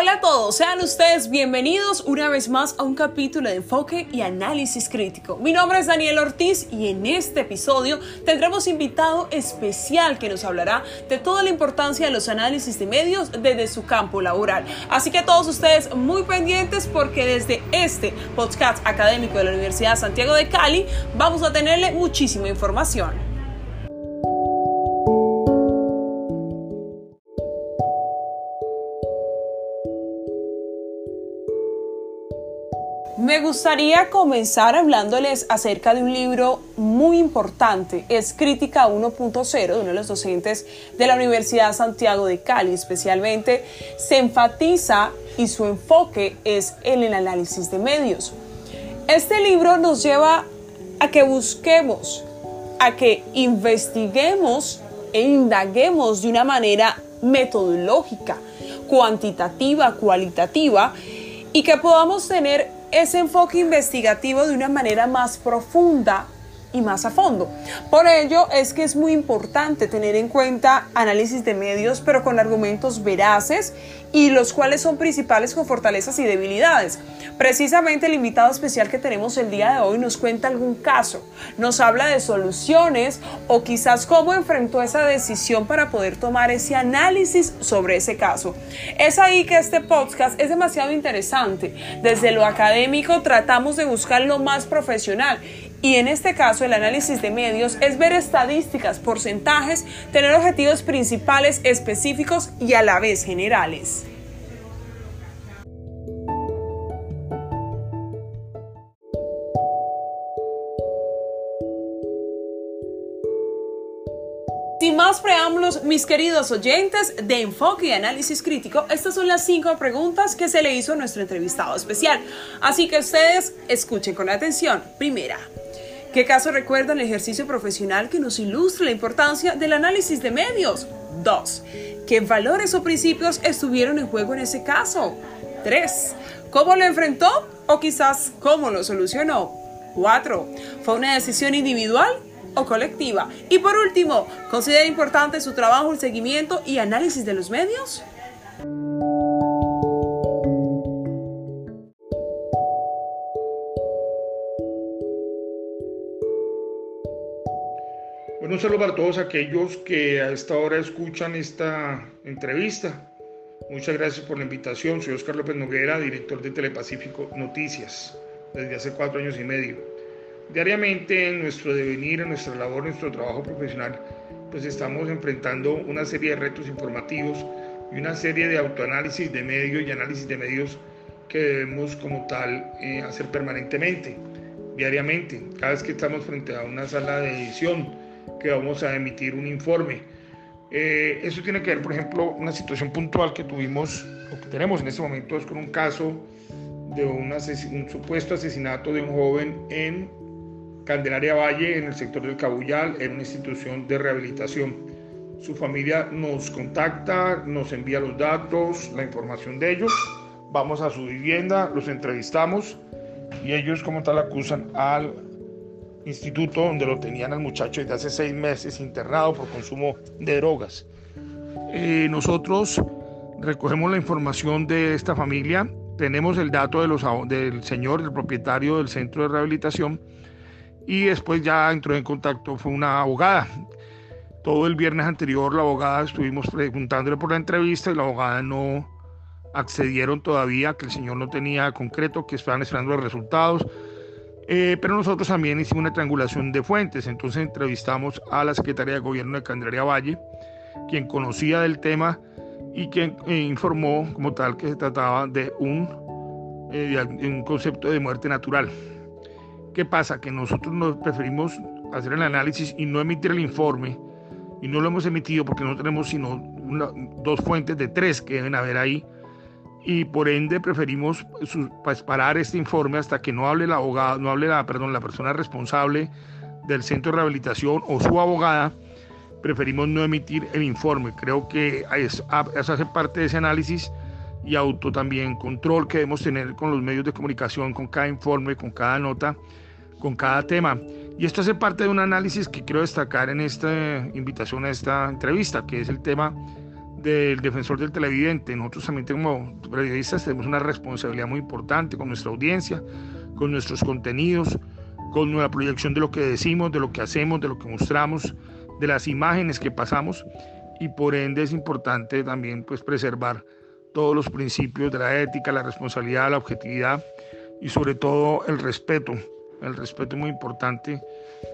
Hola a todos, sean ustedes bienvenidos una vez más a un capítulo de enfoque y análisis crítico. Mi nombre es Daniel Ortiz y en este episodio tendremos invitado especial que nos hablará de toda la importancia de los análisis de medios desde su campo laboral. Así que todos ustedes muy pendientes porque desde este podcast académico de la Universidad Santiago de Cali vamos a tenerle muchísima información. Me gustaría comenzar hablándoles acerca de un libro muy importante. Es Crítica 1.0 de uno de los docentes de la Universidad Santiago de Cali. Especialmente se enfatiza y su enfoque es en el análisis de medios. Este libro nos lleva a que busquemos, a que investiguemos e indaguemos de una manera metodológica, cuantitativa, cualitativa y que podamos tener ese enfoque investigativo de una manera más profunda y más a fondo. Por ello es que es muy importante tener en cuenta análisis de medios, pero con argumentos veraces y los cuales son principales con fortalezas y debilidades. Precisamente el invitado especial que tenemos el día de hoy nos cuenta algún caso, nos habla de soluciones o quizás cómo enfrentó esa decisión para poder tomar ese análisis sobre ese caso. Es ahí que este podcast es demasiado interesante. Desde lo académico tratamos de buscar lo más profesional y en este caso, el análisis de medios es ver estadísticas, porcentajes, tener objetivos principales específicos y a la vez generales. Sin más preámbulos, mis queridos oyentes de Enfoque y Análisis Crítico, estas son las cinco preguntas que se le hizo a nuestro entrevistado especial. Así que ustedes escuchen con atención. Primera, ¿Qué caso recuerda el ejercicio profesional que nos ilustra la importancia del análisis de medios? 2. ¿Qué valores o principios estuvieron en juego en ese caso? 3. ¿Cómo lo enfrentó o quizás cómo lo solucionó? 4. ¿Fue una decisión individual o colectiva? Y por último, ¿considera importante su trabajo, el seguimiento y análisis de los medios? Un saludo para todos aquellos que a esta hora escuchan esta entrevista. Muchas gracias por la invitación. Soy Oscar López Noguera, director de Telepacífico Noticias, desde hace cuatro años y medio. Diariamente en nuestro devenir, en nuestra labor, en nuestro trabajo profesional, pues estamos enfrentando una serie de retos informativos y una serie de autoanálisis de medios y análisis de medios que debemos como tal eh, hacer permanentemente, diariamente. Cada vez que estamos frente a una sala de edición, que vamos a emitir un informe. Eh, eso tiene que ver, por ejemplo, una situación puntual que tuvimos o que tenemos en este momento es con un caso de un, un supuesto asesinato de un joven en Candelaria Valle, en el sector del Cabuyal, en una institución de rehabilitación. Su familia nos contacta, nos envía los datos, la información de ellos. Vamos a su vivienda, los entrevistamos y ellos como tal acusan al instituto donde lo tenían al muchacho desde hace seis meses internado por consumo de drogas. Eh, nosotros recogemos la información de esta familia, tenemos el dato de los, del señor, el propietario del centro de rehabilitación, y después ya entró en contacto, fue una abogada. Todo el viernes anterior la abogada estuvimos preguntándole por la entrevista y la abogada no accedieron todavía, que el señor no tenía concreto, que estaban esperando los resultados. Eh, pero nosotros también hicimos una triangulación de fuentes, entonces entrevistamos a la Secretaría de Gobierno de Candelaria Valle, quien conocía del tema y quien eh, informó como tal que se trataba de un, eh, un concepto de muerte natural. ¿Qué pasa? Que nosotros nos preferimos hacer el análisis y no emitir el informe, y no lo hemos emitido porque no tenemos sino dos fuentes de tres que deben haber ahí y por ende preferimos pues, parar este informe hasta que no hable la abogada, no hable la, perdón, la persona responsable del centro de rehabilitación o su abogada, preferimos no emitir el informe. Creo que eso, hace parte de ese análisis y auto también control que debemos tener con los medios de comunicación, con cada informe, con cada nota, con cada tema. Y esto hace parte de un análisis que quiero destacar en esta invitación a esta entrevista, que es el tema del defensor del televidente. Nosotros también como periodistas tenemos una responsabilidad muy importante con nuestra audiencia, con nuestros contenidos, con la proyección de lo que decimos, de lo que hacemos, de lo que mostramos, de las imágenes que pasamos y por ende es importante también pues preservar todos los principios de la ética, la responsabilidad, la objetividad y sobre todo el respeto. El respeto es muy importante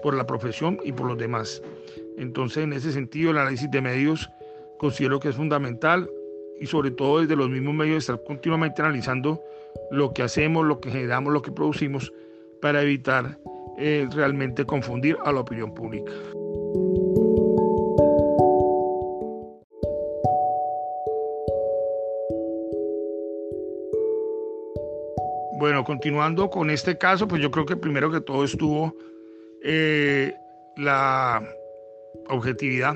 por la profesión y por los demás. Entonces, en ese sentido, el análisis de medios considero que es fundamental y sobre todo desde los mismos medios estar continuamente analizando lo que hacemos, lo que generamos, lo que producimos para evitar eh, realmente confundir a la opinión pública. Bueno, continuando con este caso, pues yo creo que primero que todo estuvo eh, la objetividad.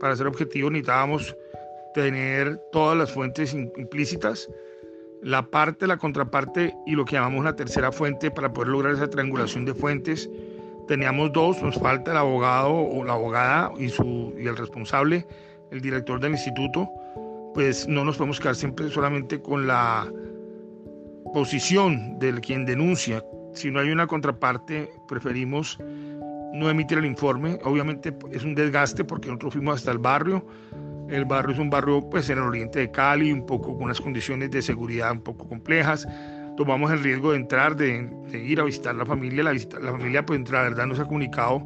Para ser objetivo necesitábamos tener todas las fuentes implícitas, la parte, la contraparte y lo que llamamos la tercera fuente para poder lograr esa triangulación de fuentes. Teníamos dos, nos falta el abogado o la abogada y, su, y el responsable, el director del instituto. Pues no nos podemos quedar siempre solamente con la posición del quien denuncia. Si no hay una contraparte, preferimos no emitir el informe. Obviamente es un desgaste porque nosotros fuimos hasta el barrio. El barrio es un barrio pues en el oriente de Cali, un poco con unas condiciones de seguridad un poco complejas. Tomamos el riesgo de entrar, de, ir a visitar la familia. La, la familia pues la verdad no se ha comunicado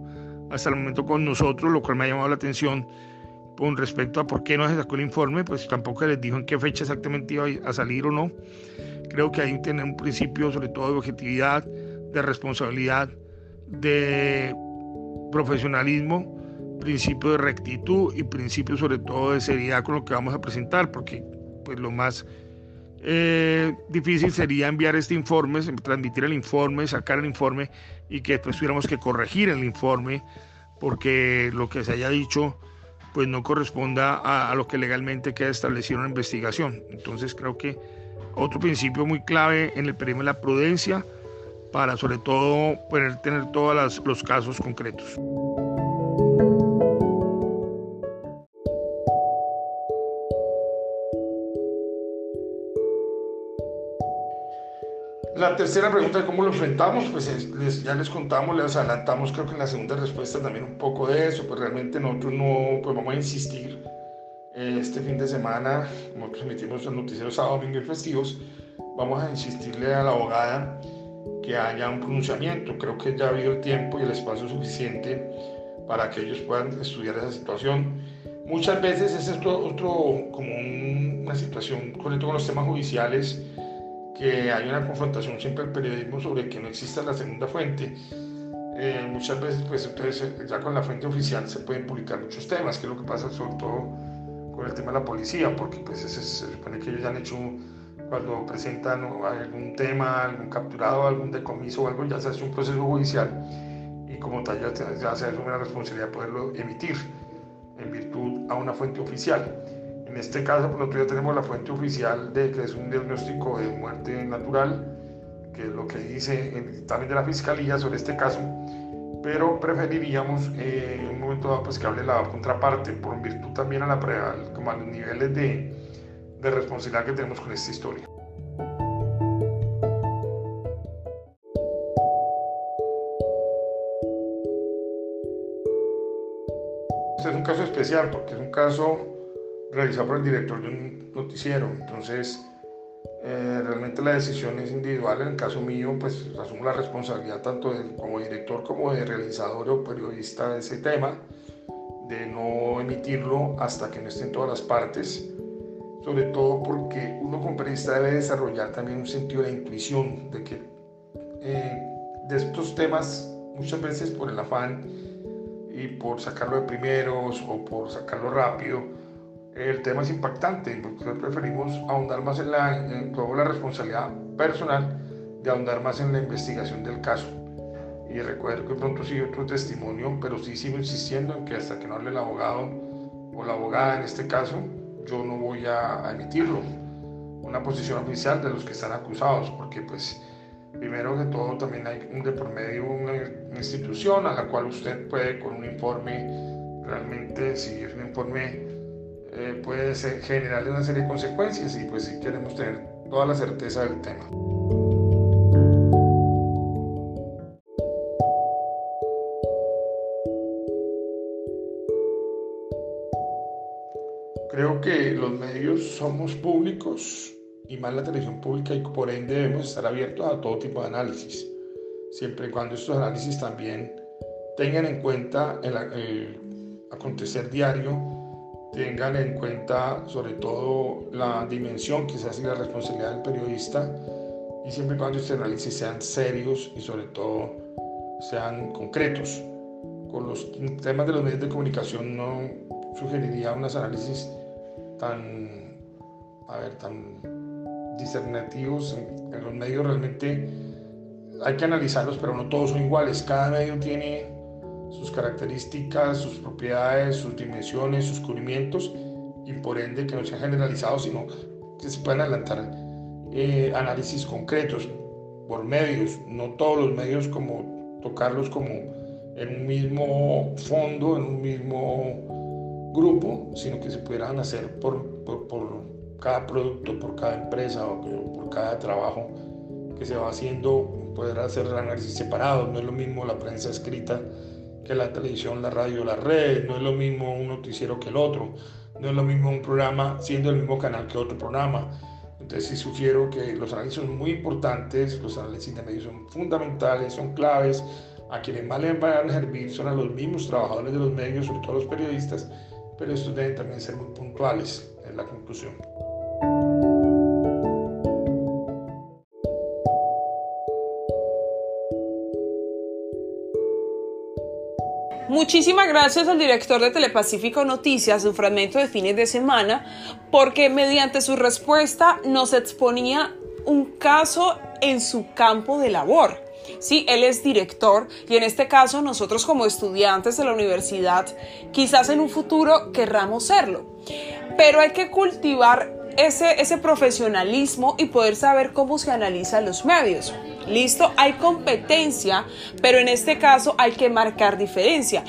hasta el momento con nosotros, lo cual me ha llamado la atención con respecto a por qué no se sacó el informe, pues tampoco les dijo en qué fecha exactamente iba a salir o no. Creo que ahí tiene un principio sobre todo de objetividad, de responsabilidad, de profesionalismo, principio de rectitud y principio sobre todo de seriedad con lo que vamos a presentar, porque pues lo más eh, difícil sería enviar este informe, transmitir el informe, sacar el informe y que después tuviéramos que corregir el informe porque lo que se haya dicho pues no corresponda a, a lo que legalmente queda establecido en la investigación. Entonces creo que otro principio muy clave en el perímetro es la prudencia para sobre todo poder tener todos los casos concretos. La tercera pregunta de cómo lo enfrentamos, pues ya les contamos, les adelantamos creo que en la segunda respuesta también un poco de eso, pues realmente nosotros no, pues vamos a insistir este fin de semana, como transmitimos los noticieros sábado, domingo y festivos, vamos a insistirle a la abogada que haya un pronunciamiento. Creo que ya ha habido el tiempo y el espacio suficiente para que ellos puedan estudiar esa situación. Muchas veces es esto otro, como una situación, con con los temas judiciales, que hay una confrontación siempre el periodismo sobre que no exista la segunda fuente. Eh, muchas veces, pues entonces ya con la fuente oficial se pueden publicar muchos temas, que es lo que pasa sobre todo con el tema de la policía, porque pues se supone que ellos han hecho, cuando presentan algún tema, algún capturado, algún decomiso o algo, ya se hace un proceso judicial y como tal ya, ya se asume la responsabilidad de poderlo emitir en virtud a una fuente oficial. En este caso, pues, nosotros ya tenemos la fuente oficial de que es un diagnóstico de muerte natural, que es lo que dice el dictamen de la Fiscalía sobre este caso, pero preferiríamos eh, en un momento dado pues, que hable la contraparte, por virtud también a, la, como a los niveles de, de responsabilidad que tenemos con esta historia. Este es un caso especial porque es un caso realizado por el director de un noticiero, entonces eh, realmente la decisión es individual. En el caso mío, pues asumo la responsabilidad tanto como director como de realizador o periodista de ese tema, de no emitirlo hasta que no estén todas las partes, sobre todo porque uno como periodista debe desarrollar también un sentido de intuición, de que eh, de estos temas muchas veces por el afán y por sacarlo de primeros o por sacarlo rápido, el tema es impactante, porque preferimos ahondar más en, la, en la responsabilidad personal de ahondar más en la investigación del caso. Y recuerdo que pronto sí otro testimonio, pero sí sigo insistiendo en que hasta que no hable el abogado o la abogada en este caso, yo no voy a, emitirlo. Una posición oficial de los que están acusados, porque pues primero que todo también hay de por medio una, institución a la cual usted puede con un informe, realmente si un informe eh, puede generarle una serie de consecuencias y pues si queremos tener toda la certeza del tema. Creo que los medios somos públicos y más la televisión pública y por ende debemos estar abiertos a todo tipo de análisis, siempre y cuando estos análisis también tengan en cuenta el, acontecer diario, tengan en cuenta sobre todo la dimensión quizás y la responsabilidad del periodista y siempre y cuando estos análisis sean serios y sobre todo sean concretos. Con los temas de los medios de comunicación no sugeriría unos análisis tan, a ver, tan discernativos en, los medios realmente hay que analizarlos, pero no todos son iguales. Cada medio tiene sus características, sus propiedades, sus dimensiones, sus cubrimientos y por ende que no sean generalizados, sino que se puedan adelantar eh, análisis concretos por medios, no todos los medios como tocarlos como en un mismo fondo, en un mismo grupo, sino que se pudieran hacer por, por, por cada producto, por cada empresa o por cada trabajo que se va haciendo, poder hacer análisis separados. No es lo mismo la prensa escrita que la televisión, la radio, la red. No es lo mismo un noticiero que el otro. No es lo mismo un programa siendo el mismo canal que otro programa. Entonces sí sugiero que los análisis son muy importantes, los análisis de medios son fundamentales, son claves. A quienes más les van a servir son a los mismos trabajadores de los medios, sobre todo los periodistas, pero estos deben también ser muy puntuales, en la conclusión. Muchísimas gracias al director de Telepacífico Noticias, un fragmento de fines de semana, porque mediante su respuesta nos exponía un caso en su campo de labor. Sí, él es director y en este caso nosotros como estudiantes de la universidad quizás en un futuro querramos serlo. Pero hay que cultivar ese, ese profesionalismo y poder saber cómo se analizan los medios. Listo, hay competencia, pero en este caso hay que marcar diferencia.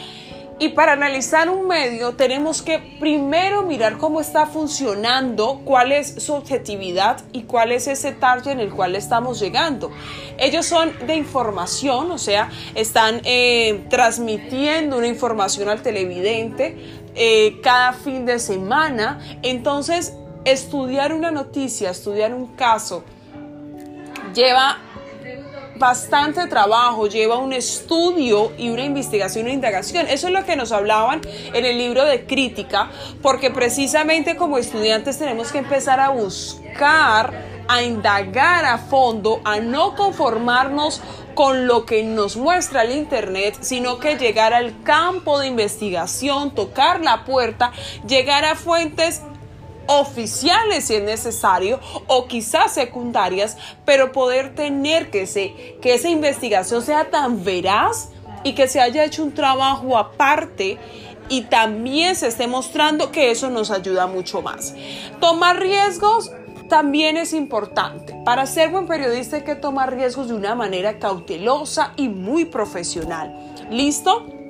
Y para analizar un medio tenemos que primero mirar cómo está funcionando, cuál es su objetividad y cuál es ese target en el cual estamos llegando. Ellos son de información, o sea, están eh, transmitiendo una información al televidente eh, cada fin de semana. Entonces, estudiar una noticia, estudiar un caso, lleva bastante trabajo, lleva un estudio y una investigación, una indagación. Eso es lo que nos hablaban en el libro de crítica, porque precisamente como estudiantes tenemos que empezar a buscar, a indagar a fondo, a no conformarnos con lo que nos muestra el Internet, sino que llegar al campo de investigación, tocar la puerta, llegar a fuentes oficiales si es necesario o quizás secundarias, pero poder tener que, se, que esa investigación sea tan veraz y que se haya hecho un trabajo aparte y también se esté mostrando que eso nos ayuda mucho más. Tomar riesgos también es importante. Para ser buen periodista hay que tomar riesgos de una manera cautelosa y muy profesional. ¿Listo?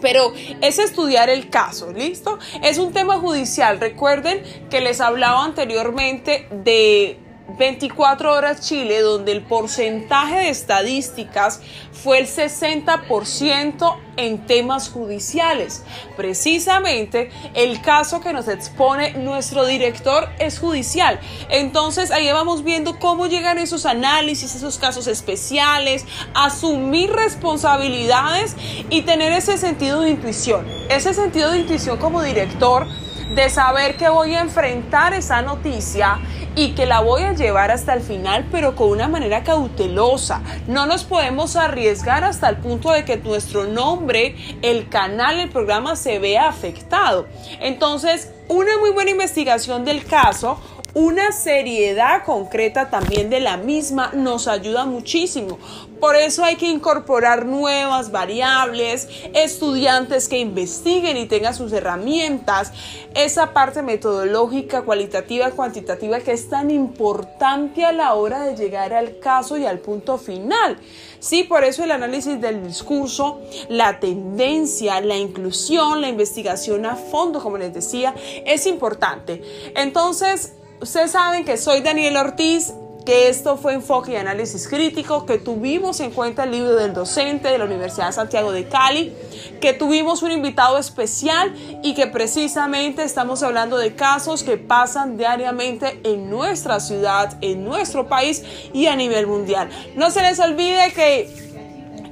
Pero es estudiar el caso, ¿listo? Es un tema judicial. Recuerden que les hablaba anteriormente de 24 horas Chile, donde el porcentaje de estadísticas fue el 60% en temas judiciales. Precisamente el caso que nos expone nuestro director es judicial. Entonces ahí vamos viendo cómo llegan esos análisis, esos casos especiales, asumir responsabilidades y tener ese sentido de intuición. Ese sentido de intuición como director de saber que voy a enfrentar esa noticia y que la voy a llevar hasta el final, pero con una manera cautelosa. No nos podemos arriesgar hasta el punto de que nuestro nombre, el canal, el programa se vea afectado. Entonces, una muy buena investigación del caso una seriedad concreta también de la misma nos ayuda muchísimo. Por eso hay que incorporar nuevas variables, estudiantes que investiguen y tengan sus herramientas, esa parte metodológica, cualitativa, cuantitativa que es tan importante a la hora de llegar al caso y al punto final. Sí, por eso el análisis del discurso, la tendencia, la inclusión, la investigación a fondo, como les decía, es importante. Entonces, ustedes saben que soy Daniel Ortiz que esto fue enfoque y análisis crítico, que tuvimos en cuenta el libro del docente de la Universidad de Santiago de Cali, que tuvimos un invitado especial y que precisamente estamos hablando de casos que pasan diariamente en nuestra ciudad, en nuestro país y a nivel mundial. No se les olvide que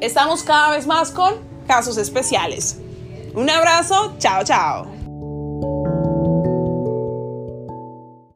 estamos cada vez más con casos especiales. Un abrazo, chao, chao.